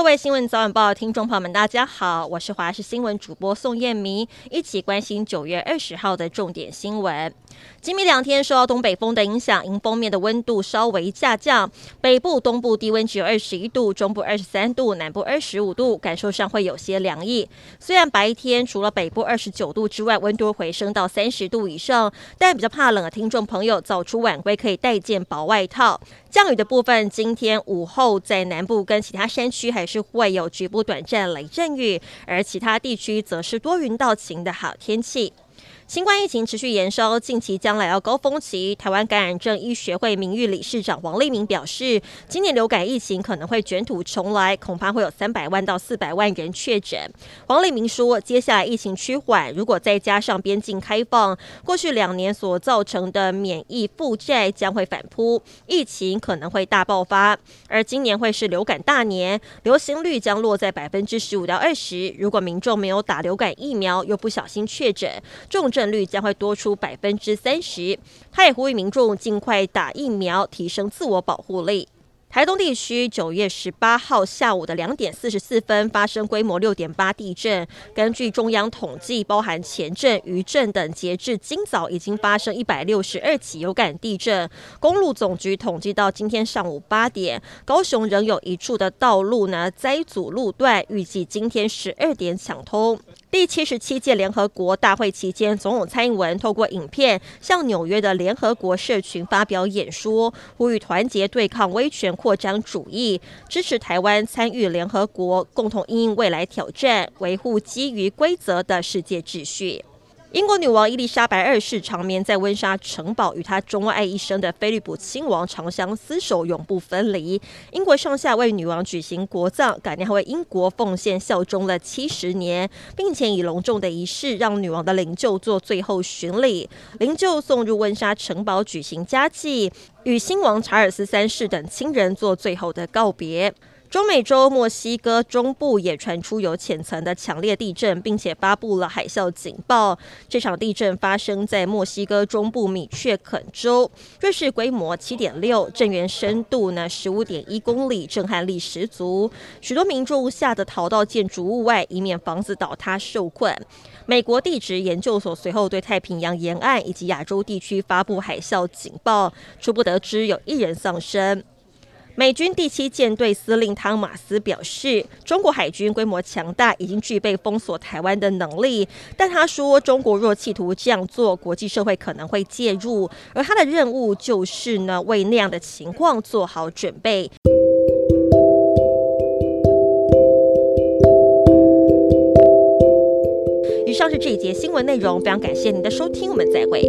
各位新闻早晚报听众朋友们，大家好，我是华视新闻主播宋燕明，一起关心九月二十号的重点新闻。今明两天受到东北风的影响，迎风面的温度稍微下降，北部、东部低温只有二十一度，中部二十三度，南部二十五度，感受上会有些凉意。虽然白天除了北部二十九度之外，温度回升到三十度以上，但比较怕冷的听众朋友早出晚归可以带件薄外套。降雨的部分，今天午后在南部跟其他山区还是会有局部短暂雷阵雨，而其他地区则是多云到晴的好天气。新冠疫情持续延烧，近期将来到高峰期。台湾感染症医学会名誉理事长王立明表示，今年流感疫情可能会卷土重来，恐怕会有三百万到四百万人确诊。王立明说，接下来疫情趋缓，如果再加上边境开放，过去两年所造成的免疫负债将会反扑，疫情可能会大爆发。而今年会是流感大年，流行率将落在百分之十五到二十。如果民众没有打流感疫苗，又不小心确诊，重症胜率将会多出百分之三十，他也呼吁民众尽快打疫苗，提升自我保护力。台东地区九月十八号下午的两点四十四分发生规模六点八地震。根据中央统计，包含前震、余震等，截至今早已经发生一百六十二起有感地震。公路总局统计到今天上午八点，高雄仍有一处的道路呢灾阻路段，预计今天十二点抢通。第七十七届联合国大会期间，总统蔡英文透过影片向纽约的联合国社群发表演说，呼吁团结对抗威权扩张主义，支持台湾参与联合国，共同应应未来挑战，维护基于规则的世界秩序。英国女王伊丽莎白二世长眠在温莎城堡，与她钟爱一生的菲利普亲王长相厮守，永不分离。英国上下为女王举行国葬，感念她为英国奉献效忠了七十年，并且以隆重的仪式让女王的灵柩做最后巡礼，灵柩送入温莎城堡举行加祭，与新王查尔斯三世等亲人做最后的告别。中美洲墨西哥中部也传出有浅层的强烈地震，并且发布了海啸警报。这场地震发生在墨西哥中部米却肯州，瑞士规模七点六，震源深度呢十五点一公里，震撼力十足。许多民众吓得逃到建筑物外，以免房子倒塌受困。美国地质研究所随后对太平洋沿岸以及亚洲地区发布海啸警报，初步得知有一人丧生。美军第七舰队司令汤马斯表示，中国海军规模强大，已经具备封锁台湾的能力。但他说，中国若企图这样做，国际社会可能会介入，而他的任务就是呢，为那样的情况做好准备。以上是这一节新闻内容，非常感谢您的收听，我们再会。